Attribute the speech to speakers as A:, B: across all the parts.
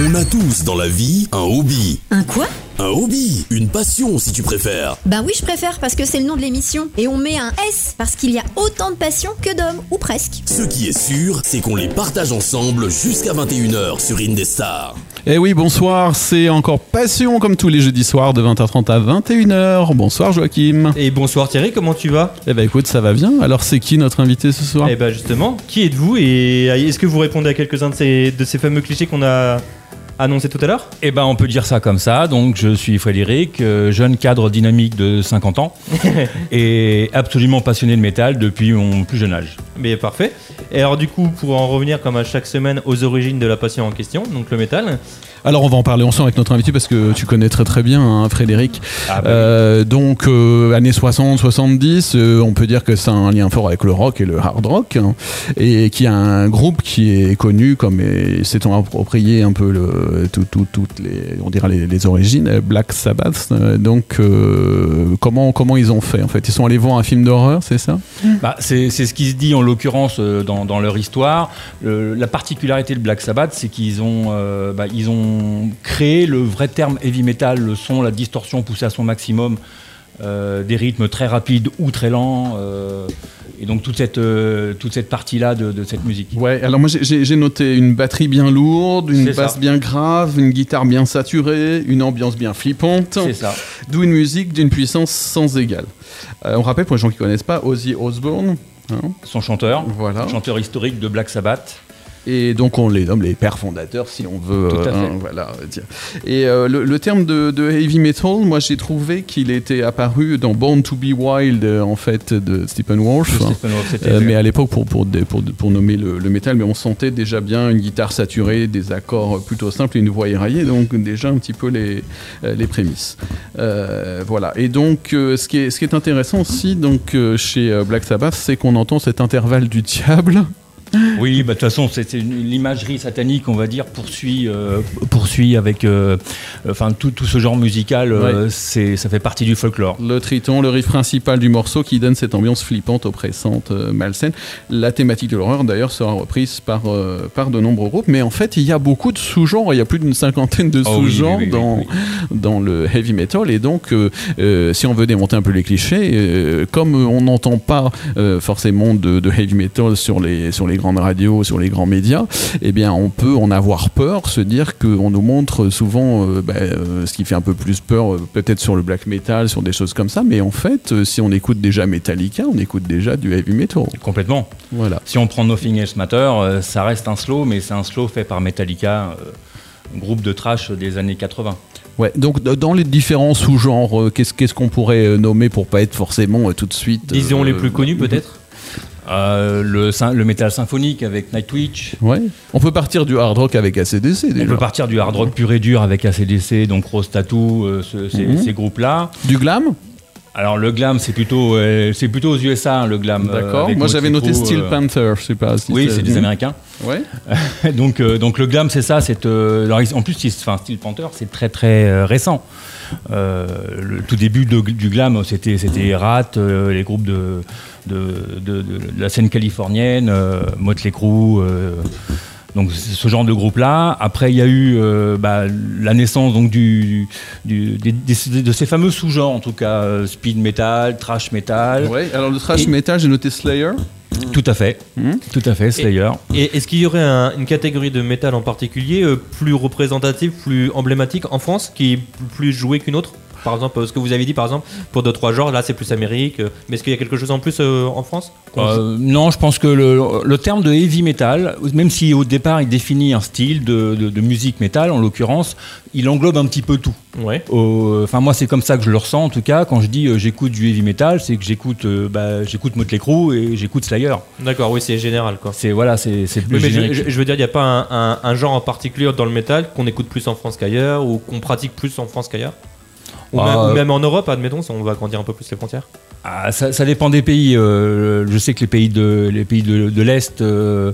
A: On a tous dans la vie un hobby.
B: Un quoi?
A: Un hobby, une passion si tu préfères.
B: Bah oui, je préfère parce que c'est le nom de l'émission. Et on met un S parce qu'il y a autant de passions que d'hommes, ou presque.
A: Ce qui est sûr, c'est qu'on les partage ensemble jusqu'à 21h sur Indestar.
C: Eh oui, bonsoir, c'est encore Passion comme tous les jeudis soirs de 20h30 à 21h. Bonsoir Joachim.
D: Et bonsoir Thierry, comment tu vas?
C: Eh ben écoute, ça va bien. Alors c'est qui notre invité ce soir?
D: Eh ben justement, qui êtes-vous et est-ce que vous répondez à quelques-uns de ces, de ces fameux clichés qu'on a annoncé tout à l'heure
E: Eh ben, on peut dire ça comme ça. Donc, je suis Frédéric, euh, jeune cadre dynamique de 50 ans et absolument passionné de métal depuis mon plus jeune âge.
D: Mais parfait. Et alors, du coup, pour en revenir comme à chaque semaine aux origines de la passion en question, donc le métal.
C: Alors on va en parler ensemble avec notre invité parce que tu connais très très bien hein, Frédéric.
E: Ah, bah
C: Euh, donc euh, années 60, 70, euh, on peut dire que c'est un lien fort avec le rock et le hard rock hein, et qui a un groupe qui est connu comme s'étant approprié un peu le, tout, tout- toutes les on dirait les, les origines Black Sabbath. Euh, donc euh, comment comment ils ont fait en fait? Ils sont allés voir un film d'horreur, c'est ça?
E: Bah, c'est c'est ce qui se dit en l'occurrence dans, dans leur histoire. Le- la particularité de Black Sabbath, c'est qu'ils ont, euh, bah, ils ont créé le vrai terme heavy metal, le son, la distorsion poussée à son maximum, euh, des rythmes très rapides ou très lents. euh, et donc toute cette, euh, toute cette partie-là de, de cette musique.
C: Ouais, alors moi j'ai- noté une batterie bien lourde, une
E: ça.
C: basse bien grave, une guitare bien saturée, une ambiance bien flippante.
E: C'est ça.
C: D'où une musique d'une puissance sans égale. On rappelle pour les gens qui ne connaissent pas Ozzy Osbourne. hein,
E: Son chanteur,
C: voilà.
E: chanteur historique de Black Sabbath.
C: Et donc on les nomme les pères fondateurs si on veut.
E: Tout à
C: euh,
E: fait.
C: hein, voilà, dire. Et euh, le, le terme de, de heavy metal, moi j'ai trouvé qu'il était apparu dans Born to Be Wild euh, en fait de Stephen Wolf.
E: c'était
C: Euh,
E: fait.
C: mais à l'époque, pour, pour, des- pour, pour nommer le, le métal, mais on sentait déjà bien une guitare saturée, des accords plutôt simples et une voix éraillée, donc déjà un petit peu les, les prémices. Euh, voilà. Et donc, ce, qui est, ce qui est intéressant aussi donc, chez Black Sabbath, c'est qu'on entend cet intervalle du diable.
E: Oui, bah, de toute façon, c'est l'imagerie satanique, on va dire, poursuit, euh, poursuit avec euh, enfin, tout, tout ce genre musical, euh, c'est- ça fait partie du folklore.
C: Le triton, le riff principal du morceau qui donne cette ambiance flippante, oppressante, malsaine. La thématique de l'horreur, d'ailleurs, sera reprise par, par de nombreux groupes. Mais en fait, il y a beaucoup de sous-genres. Il y a plus d'une cinquantaine de
E: Oh oui,
C: sous-genres
E: oui, oui,
C: dans,
E: oui,
C: dans le heavy metal. Et donc, si on veut démonter un peu les clichés, comme on n'entend pas forcément de, de heavy metal sur les, sur les grandes radios, sur les grands médias, eh bien, on peut en avoir peur, se dire qu'on nous montre souvent euh, bah, euh, ce qui fait un peu plus peur, euh, peut-être sur le black metal, sur des choses comme ça. Mais en fait, si on écoute déjà Metallica, on écoute déjà du heavy metal.
E: Complètement.
C: Voilà.
E: Si on prend Nothing Else Matter, ça reste un slow, mais c'est un slow fait par Metallica, groupe de trash des années 80.
C: Ouais, donc dans les différents sous-genres, qu'est-ce qu'on pourrait nommer pour pas être forcément tout de suite.
D: Disons les plus connus peut-être?
E: Euh, le, le métal symphonique avec Nightwish.
C: Ouais. On peut partir du hard rock avec ACDC
E: On
C: déjà.
E: peut partir du hard rock pur et dur avec ACDC, donc Rose Tattoo, euh, ce- ces,
C: Mhm.
E: ces groupes-là.
C: Du glam?
E: Alors le glam, c'est plutôt, euh, c'est plutôt aux USA, hein, le glam. euh,
C: D'accord. Moi j'avais noté Steel
E: euh,
C: Panther, je sais pas si
E: Oui, c'est des Américains.
C: Ouais.
E: donc, donc le glam, c'est ça. C'est en plus, enfin, Steel Panther, c'est très très récent. Le tout début de- du glam, c'était c'était Rat, les groupes de de, de- de la scène californienne, Motley Crue. Donc ce genre de groupe-là. Après, il y a eu euh, bah, la naissance donc du, du- des- des- de ces fameux sous-genres, en tout cas euh, speed metal, trash metal.
C: Ouais. Alors le thrash
E: Et-
C: metal, j'ai noté Slayer.
E: Tout à fait,
C: Mhm.
E: tout à fait, Slayer.
D: Et est-ce qu'il y aurait un- une catégorie de métal en particulier euh, plus représentative, plus emblématique en France, qui est plus jouée qu'une autre? Par exemple, ce que vous avez dit, par exemple, pour deux trois genres, là c'est plus Amérique. euh, mais est-ce qu'il y a quelque chose en plus euh, en France
E: Euh, non, je pense que le, le terme de heavy metal, même si au départ il définit un style de, de- de musique metal, en l'occurrence, il englobe un petit peu tout.
D: Ouais.
E: Enfin, moi, c'est comme ça que je le ressens en tout cas. Quand je dis j'écoute du heavy metal, c'est que j'écoute, bah, j'écoute Motley Crue et j'écoute Slayer.
D: D'accord, oui, c'est général quoi.
E: C'est voilà, c'est plus
D: mais je,
E: générique.
D: je- je veux dire, il n'y a pas un, un- un genre en particulier dans le métal qu'on écoute plus en France qu'ailleurs ou qu'on pratique plus en France qu'ailleurs? Ou,
E: Ah,
D: même, ou même en Europe, admettons, on va agrandir un peu plus les frontières.
E: Ah, ça, ça dépend des pays. euh, je sais que les pays de les pays de, de l'est. euh,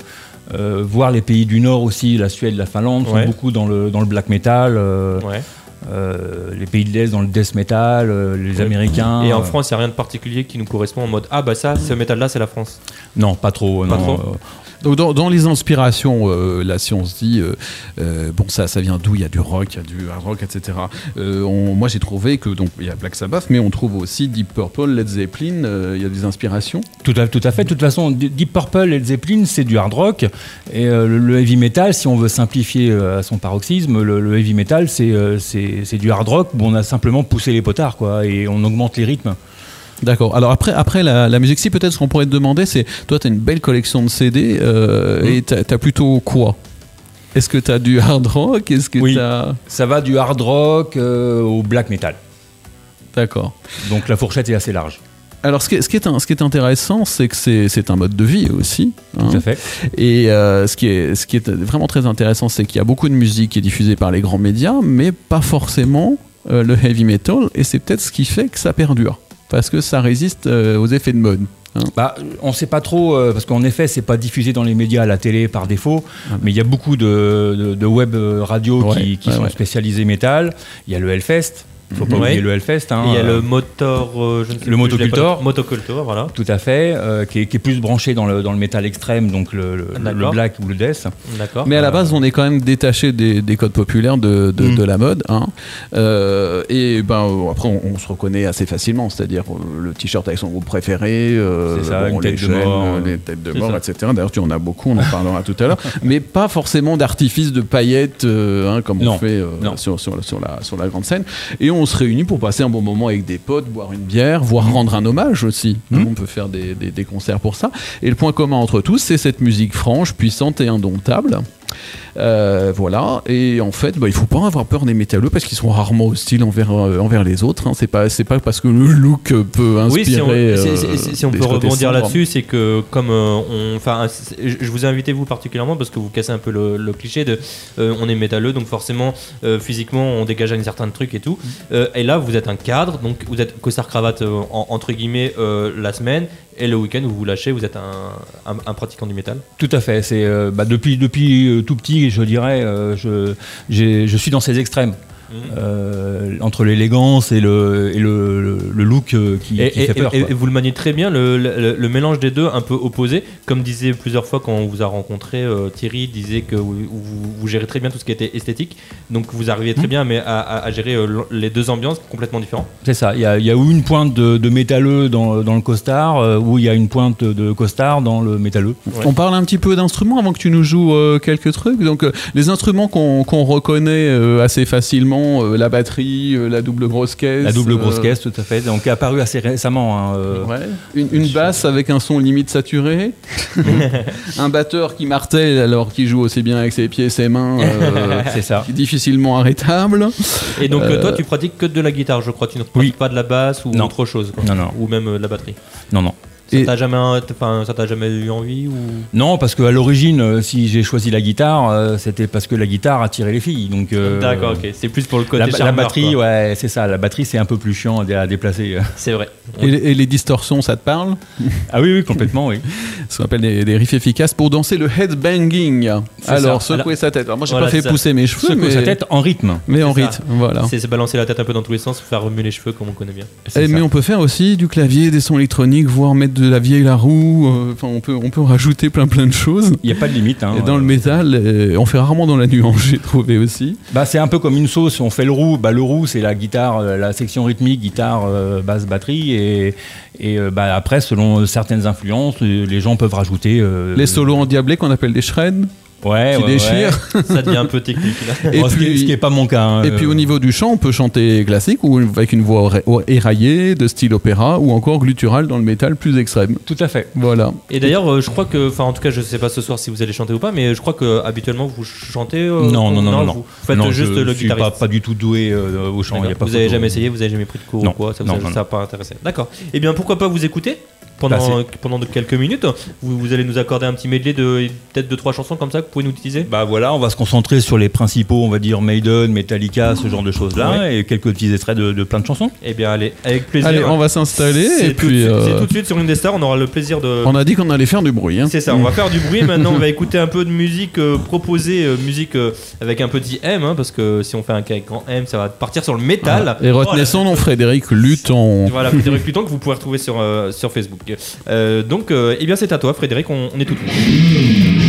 E: euh, voire les pays du Nord aussi, la Suède, la Finlande,
D: Ouais.
E: sont beaucoup dans le, dans le black metal. euh,
D: Ouais.
E: euh, les pays de l'Est dans le death metal, les
D: Ouais.
E: Américains.
D: Et en France, il n'y a rien de particulier qui nous correspond en mode Ah bah ça, ce métal-là, c'est la France.
E: Non, pas trop.
D: Pas
E: non,
D: trop
C: Donc dans, les inspirations, euh, là si on se dit, euh, euh, bon ça, ça vient d'où? Il y a du rock, il y a du hard rock, etc. Euh, moi j'ai trouvé que donc il y a Black Sabbath, mais on trouve aussi Deep Purple, Led Zeppelin, il y a des inspirations.
E: Tout à, tout à fait. De toute façon, Deep Purple Led Zeppelin, c'est du hard rock. Et le, heavy metal, si on veut simplifier à son paroxysme, le, heavy metal, c'est du hard rock où on a simplement poussé les potards, quoi, et on augmente les rythmes.
C: D'accord. Alors après, après la, la musique, si peut-être ce qu'on pourrait te demander, c'est toi tu as une belle collection de CD euh, et tu as, plutôt quoi? Est-ce que tu as du hard rock? Est-ce que
E: Oui.
C: as...
E: Ça va du hard rock euh, au black metal.
C: D'accord.
E: Donc la fourchette est assez large.
C: Alors ce qui est, ce qui est, un- ce qui est intéressant, c'est que c'est c'est un mode de vie aussi. hein.
E: Tout à fait.
C: Et euh, ce, qui est, ce qui est vraiment très intéressant, c'est qu'il y a beaucoup de musique qui est diffusée par les grands médias, mais pas forcément euh, le heavy metal. Et c'est peut-être ce qui fait que ça perdure. Parce que ça résiste euh, aux effets de mode. hein.
E: Bah, on ne sait pas trop, euh, parce qu'en effet, c'est pas diffusé dans les médias à la télé par défaut, mais il y a beaucoup de, de- de web euh, radio
C: Ouais,
E: qui, qui
C: ouais,
E: sont
C: ouais.
E: spécialisés métal. Il y a le Hellfest, faut pas
D: Mhm.
E: oublier
D: Ouais.
E: le Hellfest. hein,
D: il y a
E: euh,
D: le motor. euh, je ne sais
E: le motocultor.
D: pas- voilà.
E: Tout à fait, euh, qui, est, qui est plus branché dans le, dans le métal extrême, donc le, le- black ou le death.
D: D'accord.
C: Mais à la base, on est quand même détaché des, des codes populaires de, de,
E: Mm.
C: de la mode. hein. Euh, et ben, euh, après, on, on se reconnaît assez facilement. C'est-à-dire euh, le t-shirt avec son groupe préféré, euh,
E: ça,
C: les
E: de
C: chaînes,
E: mort,
C: euh,
E: euh,
C: les têtes de mort,
D: ça.
C: etc. D'ailleurs, tu en as beaucoup, on en parlera tout à l'heure. Mais pas forcément d'artifice de paillettes euh, hein, comme on fait euh, sur, sur, sur la, sur la grande scène. Et on se réunit pour passer un bon moment avec des potes, boire une bière, voire rendre un hommage aussi.
E: Mhm.
C: On peut faire des, des- des concerts pour ça. Et le point commun entre tous, c'est cette musique franche, puissante et indomptable. Euh, voilà, et en fait, bah, il faut pas avoir peur des métalleux parce qu'ils sont rarement hostiles envers, euh, envers les autres. hein. C'est pas, c'est pas parce que le look peut inspirer.
D: Oui, si on,
C: euh,
D: si- si- on peut rebondir là-dessus, c'est que comme on, enfin, je vous ai invité vous particulièrement parce que vous cassez un peu le, le cliché de, on est métalleux, donc forcément physiquement on dégage un certain truc et tout. Euh, et là, vous êtes un cadre, donc vous êtes costard cravate euh, en- entre guillemets euh, la semaine et le week-end vous vous lâchez, vous êtes un, pratiquant du métal.
E: Tout à fait. C'est bah, depuis tout petit, je dirais, je suis dans ces extrêmes. Euh, entre l'élégance et le, et le, le- le look euh, qui,
D: Et,
E: qui
D: et-
E: fait peur.
D: et- vous le maniez très bien, le, le- le mélange des deux un peu opposé. Comme disait plusieurs fois quand on vous a rencontré, euh, Thierry disait que vous, vous- vous gérez très bien tout ce qui était esthétique. Donc vous arriviez
E: Mmh.
D: très bien mais à, à- à gérer euh, les deux ambiances complètement différentes.
E: C'est ça. Il y a, il y a ou une pointe de, de métalleux dans, dans le costard, euh, ou il y a une pointe de costard dans le métalleux.
D: Ouais.
C: On parle un petit peu d'instruments avant que tu nous joues euh, quelques trucs. Donc, euh, les instruments qu'on reconnaît euh, assez facilement, euh, la batterie, euh, la double grosse caisse.
E: La double grosse
C: euh,
E: caisse, tout à fait. Donc, qui est apparu assez récemment. hein, euh,
C: Ouais. Une, une basse avec un son limite saturé. un batteur qui martèle alors qu'il joue aussi bien avec ses pieds et ses mains. euh,
E: C'est ça.
C: difficilement arrêtable.
D: Et donc toi tu pratiques que de la guitare, je crois. Tu ne pratiques
E: Oui.
D: pas de la basse ou
E: Non.
D: autre chose. quoi.
E: Non, non.
D: Ou même euh, de la batterie.
E: Non, non.
D: Ça t'a jamais, enfin, ça t'a jamais eu envie ou?
E: Non, parce qu'à l'origine, euh, si j'ai choisi la guitare, euh, c'était parce que la guitare attirait les filles. Donc, euh,
D: D'accord, ok. C'est plus pour le côté
E: La, la batterie,
D: quoi.
E: ouais, c'est ça. La batterie, c'est un peu plus chiant à, déplacer.
D: C'est vrai.
C: Et, les- et les distorsions, ça te parle?
E: Ah oui, oui, complètement, oui.
C: Ce qu'on appelle des, des riffs efficaces pour danser le headbanging. Alors,
E: ça.
C: secouer sa tête. Alors, moi, j'ai
D: Voilà,
C: pas fait
D: ça.
C: pousser mes cheveux,
E: Secoue
C: mais,
E: sa tête en rythme.
C: mais en
D: ça.
C: rythme. Voilà.
D: C'est se balancer la tête un peu dans tous les sens, faire remuer les cheveux comme on connaît bien.
C: Mais on peut faire aussi du clavier, des sons électroniques, voire mettre de la vieille la roue. euh, Enfin, on peut, on peut rajouter plein plein de choses.
E: Il n'y a pas de limite. hein.
C: Et dans le métal, euh, on fait rarement dans la nuance, j'ai trouvé aussi.
E: Bah, c'est un peu comme une sauce. On fait le roux. Bah, le roux, c'est la guitare, euh, la section rythmique, guitare, basse, batterie. Et, et bah, après, selon certaines influences, les gens peuvent rajouter.
C: Les solos endiablés qu'on appelle des shreds,
E: ouais,
C: qui
E: ouais,
C: déchirent.
D: Ça devient un peu technique là.
C: Et
E: Bon,
C: puis-
E: ce qui est pas mon cas. hein,
C: Et puis
E: euh,
C: au niveau du chant, on peut chanter classique ou avec une voix éraillée, de style opéra, ou encore gluttural dans le métal plus extrême.
E: Tout à fait.
C: Voilà.
D: Et d'ailleurs, euh, je crois que, enfin, en tout cas, je sais pas ce soir si vous allez chanter ou pas, mais je crois que habituellement vous chantez. euh,
E: non, non, non, non, non.
D: Vous faites
E: Non,
D: juste
E: je
D: le
E: suis pas,
D: guitariste.
E: pas du tout doué euh, au chant.
D: D'accord.
E: il y a pas
D: vous avez
E: photo.
D: jamais essayé, vous avez jamais pris de cours
E: Non.
D: ou quoi Ça vous
E: Non,
D: a,
E: non,
D: ça pas intéressé. D'accord. Eh bien, pourquoi pas vous écouter pendant,
E: Bah,
D: pendant de- quelques minutes vous, vous allez nous accorder un petit medley de peut-être deux trois chansons comme ça que vous pouvez nous utiliser?
E: Bah voilà, on va se concentrer sur les principaux, on va dire Maiden, Metallica, ce genre de choses-là, et quelques petits extraits de, de plein de chansons.
D: Eh bien, allez, avec plaisir.
C: Allez, on va s'installer
D: C'est
C: et
D: tout,
C: puis euh,
D: c'est tout de suite sur une des stars. On aura le plaisir de.
C: on a dit qu'on allait faire du bruit. hein.
D: C'est ça, on va faire du bruit. Maintenant, on va écouter un peu de musique euh, proposée, euh, musique euh, avec un petit M, hein, parce que si on fait un avec grand M, ça va partir sur le métal.
C: Et retenez son nom, Frédéric Luton.
D: Voilà, Frédéric Luton que vous pourrez retrouver sur, euh, sur Facebook. Euh, donc, euh, eh bien, c'est à toi, Frédéric. On, est tout.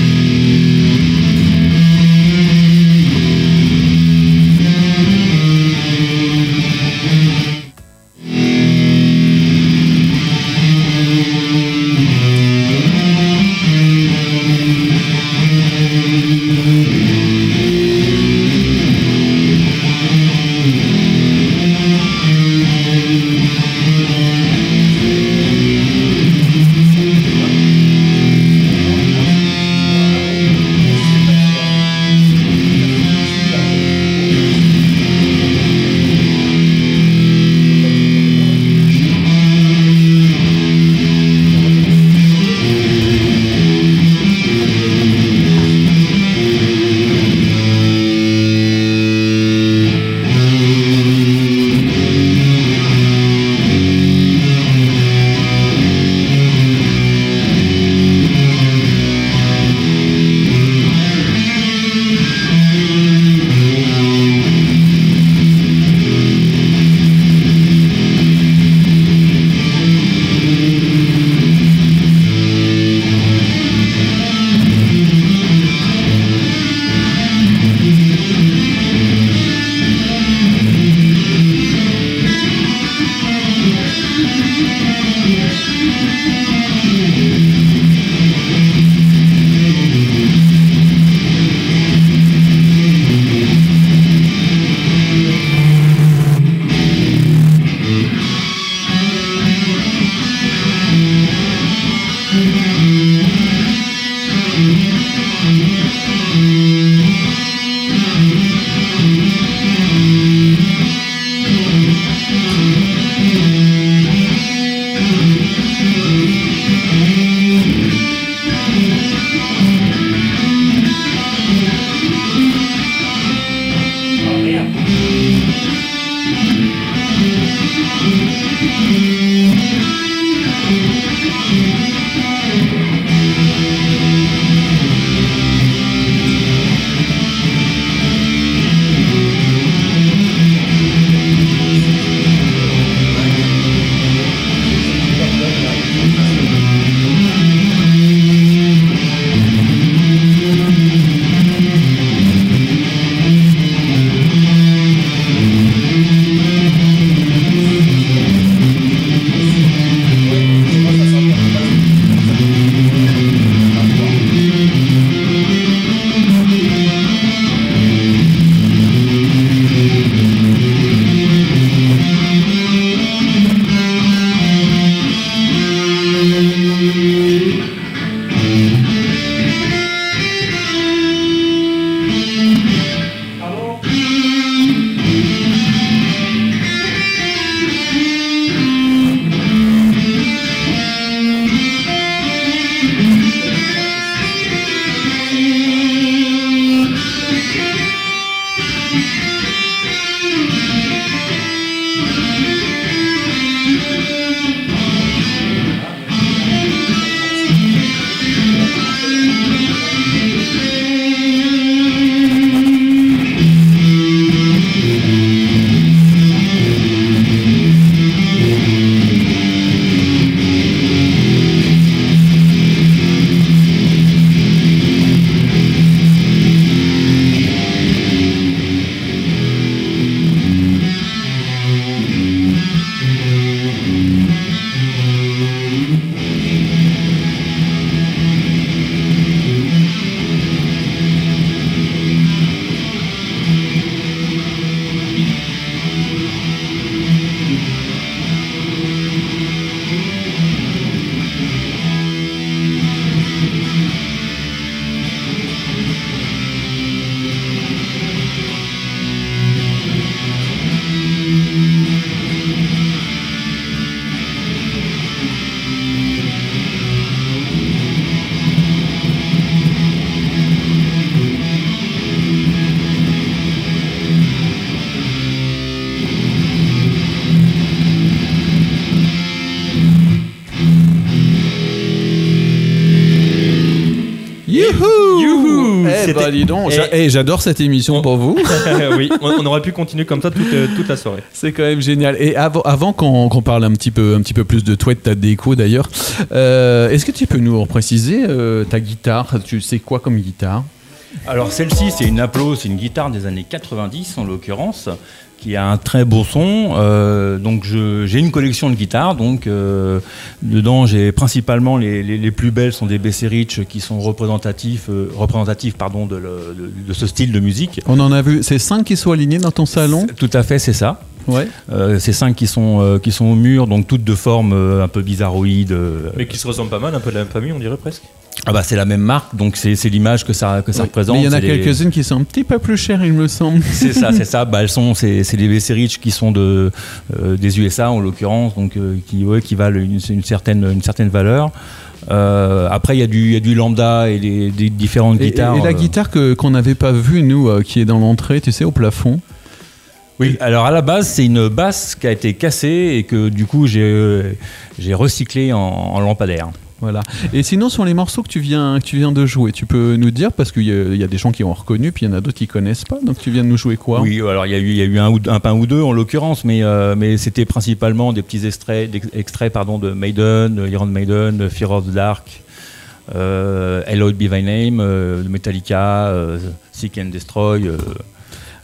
C: bah dis donc,
D: Et-
C: j'a- eh, j'adore cette émission pour vous.
D: oui, on, aurait pu continuer comme ça toute, euh, toute la soirée.
C: C'est quand même génial. Et avant, avant qu'on qu'on parle un petit peu, un petit peu plus de toi et de ta déco d'ailleurs, euh, est-ce que tu peux nous préciser euh, ta guitare? Tu sais quoi comme guitare?
E: Alors celle-ci, c'est une Aplo, c'est une guitare des années 90 en l'occurrence, qui a un très beau son. Euh, donc j'ai une collection de guitares. Donc euh, dedans, j'ai principalement les, les- les plus belles sont des BC Rich qui sont représentatifs, euh, représentatifs pardon, de, le- de- de ce style de musique.
C: On en a vu, c'est cinq qui sont alignés dans ton salon?
E: Tout à fait, c'est ça.
C: Ouais.
E: Euh, ces cinq qui sont, euh, qui sont au mur, donc toutes de forme euh, un peu bizarroïde. euh,
D: Mais qui se ressemble pas mal, un peu de la même famille, on dirait presque.
E: Ah bah c'est la même marque, donc c'est l'image que ça, que ça
C: Oui.
E: représente.
C: Mais il y en a
E: les-
C: quelques-unes qui sont un petit peu plus chères, il me semble.
E: C'est ça, c'est ça. Bah, elles sont, c'est, les BC Rich qui sont de, euh, des USA en l'occurrence, donc euh, qui, ouais, qui valent une, une certaine, une certaine valeur. Euh, après, il y, a du- y a du lambda et les, des différentes
C: Et,
E: guitares.
C: et la guitare que qu'on n'avait pas vue nous, qui est dans l'entrée, tu sais, au plafond.
E: Oui. Alors à la base, c'est une basse qui a été cassée et que du coup j'ai, j'ai recyclé en, en lampadaire.
C: Voilà. Et sinon, sur les morceaux que tu viens, que tu viens de jouer, tu peux nous dire, parce qu'il y, y a des gens qui ont reconnu, puis il y en a d'autres qui connaissent pas. Donc tu viens de nous jouer quoi
E: Oui, alors il y a eu, un, ou- un pain ou deux en l'occurrence, mais, euh, mais c'était principalement des petits extraits, de Maiden, de Iron Maiden, de Fear of the Dark, euh, Hello Be Thy Name, euh, Metallica, Seek and Destroy.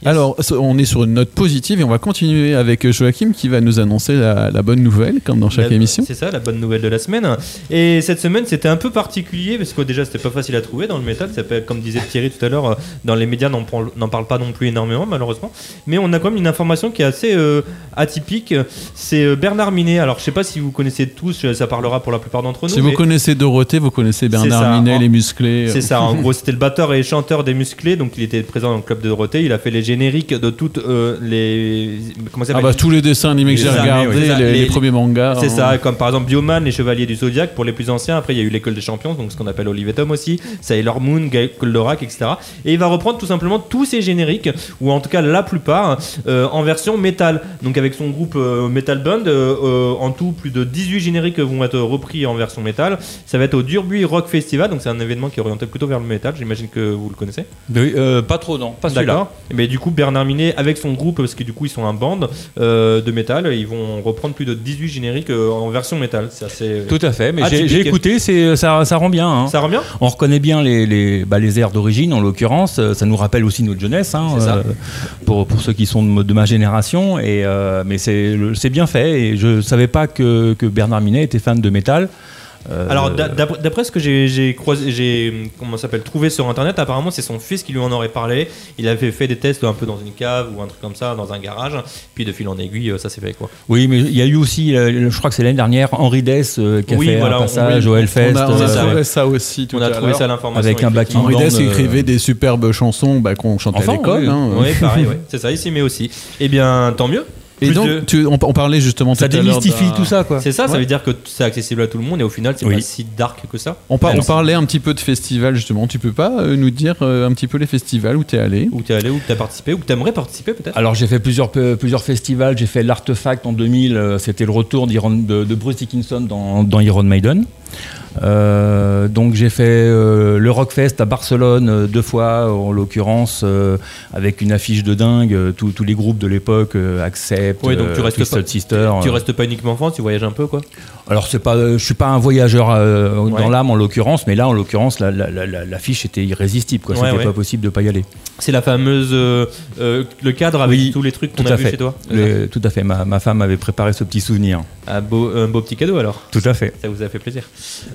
E: Euh.
C: Alors, on est sur une note positive et on va continuer avec Joachim qui va nous annoncer la, la bonne nouvelle, comme dans chaque
D: La-
C: émission.
D: C'est ça, la bonne nouvelle de la semaine. Et cette semaine, c'était un peu particulier parce que déjà, c'était pas facile à trouver dans le métal. Ça peut, comme disait Thierry tout à l'heure, euh, dans les médias, n'en parle, n'en parle pas non plus énormément, malheureusement. Mais on a quand même une information qui est assez euh, atypique. C'est euh, Bernard Minet. Alors, je sais pas si vous connaissez tous, euh, ça parlera pour la plupart d'entre nous.
C: Si vous connaissez Dorothée, vous connaissez Bernard
D: ça.
C: Minet,
D: En-
C: les musclés.
D: C'est ça, en gros, c'était le batteur et chanteur des musclés, donc il était présent dans le club de Dorothée. Il a fait les génériques de toutes euh, les. Comment ça
C: Ah bah tous les dessins animés que j'ai regardés,
D: oui,
C: les,
D: Les-
C: les premiers mangas.
D: C'est
C: hein.
D: ça, comme par exemple Bioman, les Chevaliers du Zodiac pour les plus anciens. Après, il y a eu l'école des champions, donc ce qu'on appelle Olive et Tom aussi, Sailor Moon, Goldorak, etc. Et il va reprendre tout simplement tous ces génériques, ou en tout cas la plupart, euh, en version métal. Donc avec son groupe euh, Metal Band, en tout, plus de 18 génériques vont être repris en version métal. Ça va être au Durbuy Rock Festival, donc c'est un événement qui est orienté plutôt vers le métal. J'imagine que vous le connaissez.
E: Oui, euh, pas trop, non, pas celui-là.
D: D'accord. Mais du coup, Bernard Minet, avec son groupe, parce que du coup, ils sont un band euh, de métal, ils vont reprendre plus de 18 génériques euh, en version métal. C'est assez.
E: Tout à fait, mais j'ai, écouté, ça, ça rend bien. hein.
D: Ça revient
E: On reconnaît bien les, les, bah, les airs d'origine, en l'occurrence. Euh, Ça nous rappelle aussi notre jeunesse, hein, euh, pour, pour ceux qui sont de, ma génération. Et, euh, mais c'est, bien fait. Et je savais pas que, que Bernard Minet était fan de métal. Euh,
D: Alors, d'a- d'après ce que j'ai j'ai croisé, j'ai comment ça s'appelle trouvé sur internet, apparemment c'est son fils qui lui en aurait parlé. Il avait fait des tests un peu dans une cave ou un truc comme ça, dans un garage. Puis de fil en aiguille, euh, ça s'est fait quoi.
E: Oui, mais il y a eu aussi, euh, je crois que c'est l'année dernière, Henri Dess euh, qui a
D: Oui,
E: fait
D: voilà,
E: un passage
D: oui,
E: au Hellfest.
C: On a, on trouvé
D: ouais.
C: ça aussi tout
D: On a trouvé ça l'information
E: Avec un backing
C: Henri
E: band,
C: Dess
E: euh,
C: écrivait des superbes chansons bah, qu'on chantait
E: Enfin,
C: à l'école.
E: oui.
C: hein.
D: Oui, pareil, c'est ça, il s'y met aussi. Eh bien, tant mieux.
C: Et donc,
D: de-
C: tu- on, on parlait justement
E: Ça
C: tout à l'heure
E: démystifie tout ça, quoi.
D: C'est ça, ça veut dire que c'est accessible à tout le monde et au final, c'est
E: Oui.
D: pas si dark que ça.
C: On, par- on
D: non.
C: parlait un petit peu de festival justement. Tu peux pas euh, nous dire euh, un petit peu les festivals où tu es allé?
D: Où t'es allé, où t'as participé, où t'aimerais participer peut-être?
E: Alors j'ai fait plusieurs, festivals, j'ai fait l'Artefact en 2000, euh, c'était le retour de, de Bruce Dickinson dans, dans Iron Maiden. Euh, donc j'ai fait euh, le Rockfest à Barcelone euh, deux fois, en l'occurrence euh, avec une affiche de dingue, tous les groupes de l'époque, euh, Accept,
D: Ouais, donc tu restes pas-
E: Sister.
D: Tu restes pas uniquement en France, tu voyages un peu quoi?
E: Alors c'est pas, je suis pas un voyageur
D: Ouais.
E: dans l'âme en l'occurrence, mais là en l'occurrence la- la- la- la- l'affiche était irrésistible, quoi.
D: Ouais,
E: C'était
D: ouais.
E: pas possible de pas y aller.
D: C'est la fameuse. le cadre avec
E: Oui,
D: tous les trucs qu'on a vu
E: fait.
D: chez toi?
E: Le- tout à fait. Ma, ma femme avait préparé ce petit souvenir.
D: un, beau, un beau petit cadeau alors.
E: Tout à fait.
D: Ça vous a fait plaisir.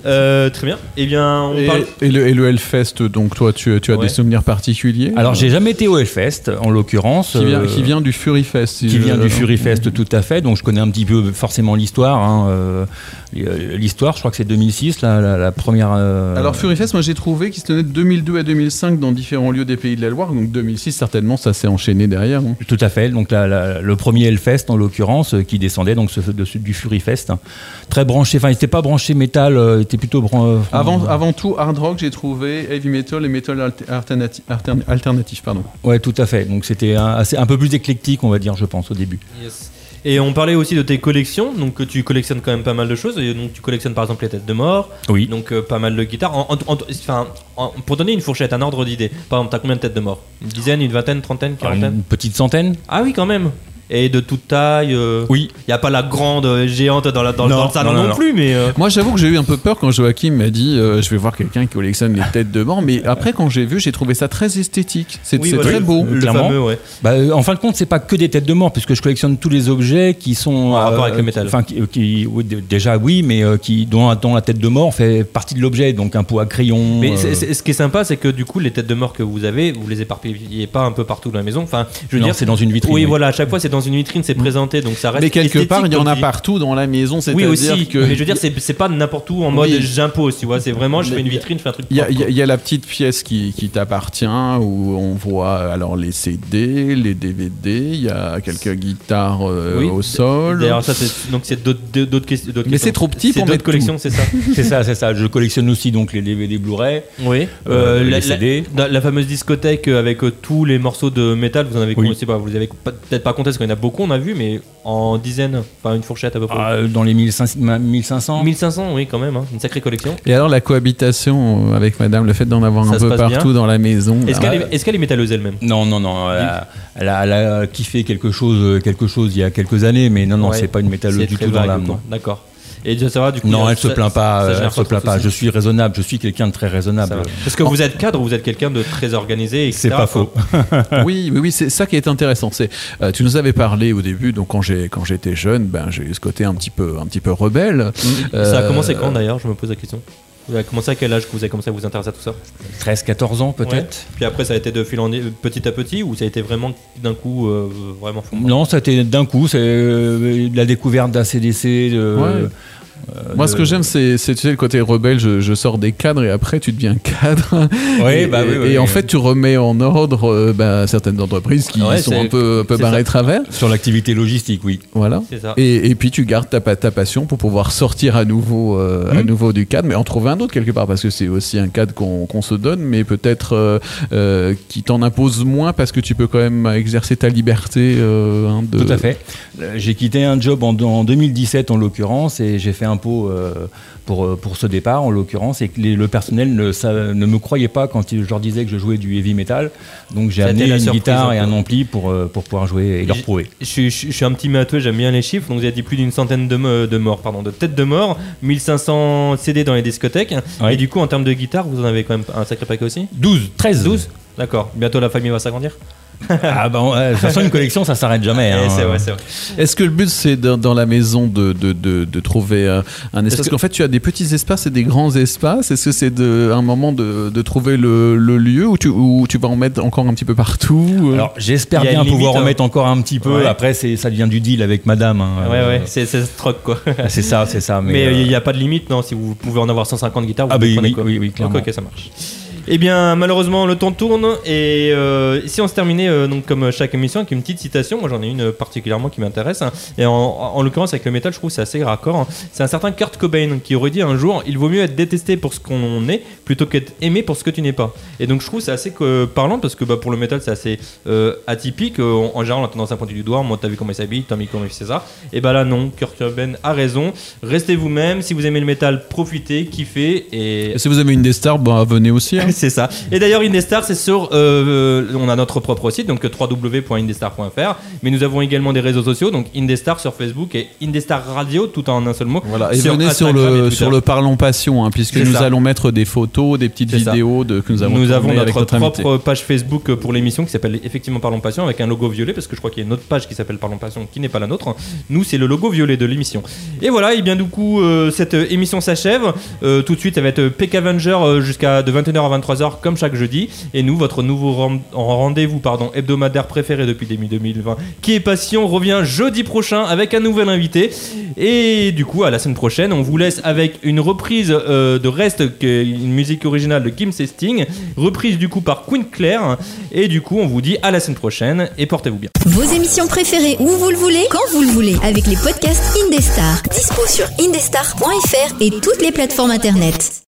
D: Euh, très bien. Eh bien, on
C: et,
D: parle.
C: et le, et le Hellfest, donc toi, tu, tu as
D: Ouais.
C: des souvenirs particuliers
E: Alors j'ai jamais été au Hellfest en l'occurrence.
C: qui vient,
E: euh,
C: qui vient du Fury Fest. si
E: qui
C: je-
E: vient du Fury Fest tout à fait, donc je connais un petit peu forcément l'histoire. hein, euh, l'histoire, je crois que c'est 2006, la, la- la première. euh,
C: Alors Fury Fest, moi j'ai trouvé qu'il se tenait de 2002 à 2005 dans différents lieux des pays de la Loire. Donc 2006, certainement, ça s'est enchaîné derrière. hein.
E: Tout à fait, donc la- la- le premier Hellfest en l'occurrence, euh, qui descendait donc ce- du Fury Fest. Très branché, enfin il n'était pas branché métal, euh, était plutôt bran-
C: Avant, avant tout, hard rock, j'ai trouvé heavy metal et metal alter- alternati- altern- alternatif. Pardon.
E: Ouais, tout à fait. Donc c'était un, assez- un peu plus éclectique, on va dire, je pense, au début.
D: Yes. Et on parlait aussi de tes collections, donc que tu collectionnes quand même pas mal de choses. Et donc tu collectionnes par exemple les têtes de mort,
E: Oui.
D: donc euh, pas mal de guitares. En- en- en- enfin, en- pour donner une fourchette, un ordre d'idée. Par exemple, t'as combien de têtes de mort? Une dizaine, une vingtaine, trentaine, quarantaine?
E: Une petite centaine
D: Ah oui, quand même. Et de toute taille. euh,
E: Oui.
D: Il y a pas la grande géante dans, la, dans,
E: Non,
D: dans le salon
E: non,
D: non,
E: non, non.
D: plus, mais. euh,
C: Moi, j'avoue que j'ai eu un peu peur quand Joachim m'a dit euh, je vais voir quelqu'un qui collectionne les têtes de mort. Mais après, quand j'ai vu, j'ai trouvé ça très esthétique. C'est
D: oui,
C: c'est
D: voilà,
C: très
D: le-
C: beau.
D: Le
E: Clairement.
D: fameux, ouais.
E: Bah, en fin de compte, c'est pas que des têtes de mort, puisque je collectionne tous les objets qui sont
D: En rapport avec le métal.
E: Enfin, qui, qui- oui, d- déjà oui, mais euh, qui dont, dont la tête de mort fait partie de l'objet, donc un pot à crayon.
D: Mais
E: euh,
D: ce qui est sympa, c'est que du coup, les têtes de mort que vous avez, vous les éparpillez pas un peu partout dans la maison. Enfin, je veux
E: non,
D: dire,
E: c'est dans une vitrine.
D: oui,
E: oui.
D: voilà, à chaque fois, c'est dans une vitrine, c'est présenté, donc ça reste.
C: Mais quelque part, il y en a partout dans la maison.
D: Oui,
C: C'est-à-dire
D: aussi.
C: que.
D: Mais je veux dire, c'est c'est pas n'importe où en mode
C: Oui.
D: j'impose, tu vois. C'est vraiment, je fais une vitrine, je fais un truc.
C: Il y, a, y la petite pièce qui, qui t'appartient où on voit alors les CD, les DVD, il y a quelques guitares euh,
D: Oui.
C: au sol.
D: D'ailleurs, ça, c'est donc c'est d'autres d'autres questions. d'autres
C: Mais
D: questions.
C: c'est trop petit
D: C'est
C: pour mettre
D: collections, c'est ça.
E: C'est ça, c'est ça. Je collectionne aussi donc les DVD Blu-ray.
D: Oui.
E: Euh, les
D: la,
E: CD.
D: La, la fameuse discothèque euh, avec euh, tous les morceaux de métal, vous en avez
E: Oui.
D: je sais pas, vous les avez pas- peut-être pas compté parce qu'il y en a beaucoup, on a vu, mais en dizaines, enfin une fourchette à peu près.
E: Ah, dans les 1500, 1500
D: 1500, oui, quand même, hein, une sacrée collection.
C: Et alors la cohabitation euh, avec madame, le fait d'en avoir
D: Ça
C: un peu partout
D: bien
C: dans la maison.
D: Est-ce qu'elle est, qu'elle est métalleuse elle-même?
E: Non, non, non. Elle a, elle a- elle a kiffé quelque chose, quelque chose il y a quelques années, mais non, non,
D: Ouais.
E: c'est pas une métalleuse du tout dans l'âme.
D: D'accord. Et ça va du coup
E: Non, elle se plaint pas.
D: ça
E: euh, Elle se plaint
D: de
E: pas. Je suis raisonnable. Je suis quelqu'un de très raisonnable.
D: Parce que vous êtes cadre, vous êtes quelqu'un de très organisé.
E: C'est pas faux.
C: oui, oui, oui, c'est ça qui est intéressant. C'est, euh, tu nous avais parlé au début, donc quand j'ai quand j'étais jeune, ben j'ai eu ce côté un petit peu un petit peu rebelle.
D: Ça a
C: Euh,
D: commencé quand d'ailleurs? Je me pose la question. Vous avez commencé à quel âge que vous avez commencé à vous intéresser à tout ça
E: 13, 14 ans
D: Ouais.
E: peut-être.
D: Puis après, ça a été de fil en aiguille, petit à petit ou ça a été vraiment d'un coup euh, vraiment fou
E: Non, ça a été d'un coup. C'est euh, la découverte d'un CDC. de-
C: Ouais.
E: Euh,
C: Moi,
E: de-
C: ce que j'aime, c'est, c'est, tu sais, le côté rebelle. Je, je sors des cadres et après, tu deviens cadre.
E: Oui,
C: et,
E: bah oui,
C: et-
E: oui,
C: et en
E: oui.
C: fait, tu remets en ordre euh, bah, certaines entreprises qui
D: Ouais,
C: sont un peu, un peu barrées
D: ça.
C: de travers.
E: Sur l'activité logistique, oui.
C: Voilà.
D: C'est ça.
C: Et, et puis tu gardes ta, ta passion pour pouvoir sortir à nouveau, euh, à
E: Mhm.
C: nouveau du cadre, mais en trouver un autre quelque part, parce que c'est aussi un cadre qu'on qu'on se donne, mais peut-être euh, euh, qui t'en impose moins parce que tu peux quand même exercer ta liberté. euh, hein, de...
E: Tout à fait. J'ai quitté un job en, en 2017 en l'occurrence et j'ai fait pot euh, pour, euh, pour ce départ en l'occurrence et que les- le personnel ne, ne me croyait pas quand je leur disais que je jouais du heavy metal. Donc j'ai amené une guitare et
D: un
E: ampli pour, euh, pour pouvoir jouer et leur prouver.
D: Je, suis- je suis- je suis un petit matheux, j'aime bien les chiffres. Donc vous avez dit plus d'une centaine de, de morts, pardon, de têtes de morts, 1500 CD dans les discothèques.
E: Ouais.
D: Et du coup, en termes de guitare, vous en avez quand même un sacré paquet aussi?
E: 12, 13.
D: 12 D'accord. Bientôt la famille va s'agrandir?
E: Ah bah, de toute façon, une collection, ça s'arrête jamais. hein.
D: Eh, C'est vrai, c'est vrai.
C: Est-ce que le but c'est dans, dans la maison de, de, de, de trouver euh, un espace Parce qu'en fait tu as des petits espaces et des grands espaces. Est-ce que c'est un moment de, de trouver le, le lieu où tu, où tu vas en mettre encore un petit peu partout euh
E: Alors j'espère bien pouvoir
D: limite,
E: en
D: hein.
E: mettre encore un petit peu.
D: Ouais.
E: Après, c'est- ça devient du deal avec madame. hein.
D: Ouais,
E: Euh,
D: ouais, c'est c'est ce troc quoi.
E: C'est ça, c'est ça. Mais,
D: Mais
E: euh,
D: il n'y a pas de limite, non Si vous pouvez en avoir 150 guitares, vous
E: Ah bah oui, oui,
D: quoi.
E: oui, oui, clairement.
D: Ça marche. Eh bien, malheureusement, le temps tourne et euh, si on se terminait euh, donc comme chaque émission avec une petite citation, moi j'en ai une particulièrement qui m'intéresse hein. et en, en l'occurrence avec le métal, je trouve c'est assez raccord. hein. C'est un certain Kurt Cobain qui aurait dit un jour il vaut mieux être détesté pour ce qu'on est plutôt qu'être aimé pour ce que tu n'es pas. Et donc je trouve c'est assez parlant parce que bah, pour le métal c'est assez euh, atypique. Euh, en, en général, on a tendance à pointer du doigt. Moi, t'as vu comment il s'habille, t'as mis comment il fait ça. Et bah là, non, Kurt Cobain a raison. Restez vous-même. Si vous aimez le métal, profitez, kiffez et
C: Et si vous avez une des stars, bah, venez aussi. hein.
D: C'est ça. Et d'ailleurs, Indestar, c'est sur. euh, on a notre propre site, donc www.indestar.fr. Mais nous avons également des réseaux sociaux, donc Indestar sur Facebook et Indestar Radio, tout en un seul mot.
C: Voilà, et
D: sur
C: venez sur le, sur le Parlons Passion, hein, puisque nous
D: ça.
C: allons mettre des photos, des petites vidéos de, que nous avons
D: Nous avons
C: avec
D: notre
C: invité.
D: propre page Facebook pour l'émission qui s'appelle effectivement Parlons Passion avec un logo violet parce que je crois qu'il y a une autre page qui s'appelle Parlons Passion qui n'est pas la nôtre. Nous, c'est le logo violet de l'émission. Et voilà, et bien du coup, euh, cette euh, émission s'achève. Euh, tout de suite, ça va être euh, Peck Avenger euh, jusqu'à de 21h à 23h comme chaque jeudi. Et nous, votre nouveau ren- rendez-vous pardon, hebdomadaire préféré depuis début 2020, qui est Passion, revient jeudi prochain avec un nouvel invité. Et du coup, à la semaine prochaine, on vous laisse avec une reprise euh, de Reste, une musique originale de Kim Sesting, reprise du coup par Queen Claire. Et du coup, on vous dit à la semaine prochaine et portez-vous bien.
B: Vos émissions préférées où vous le voulez, quand vous le voulez, avec les podcasts Indestar. Dispo sur indestar.fr et toutes les plateformes internet.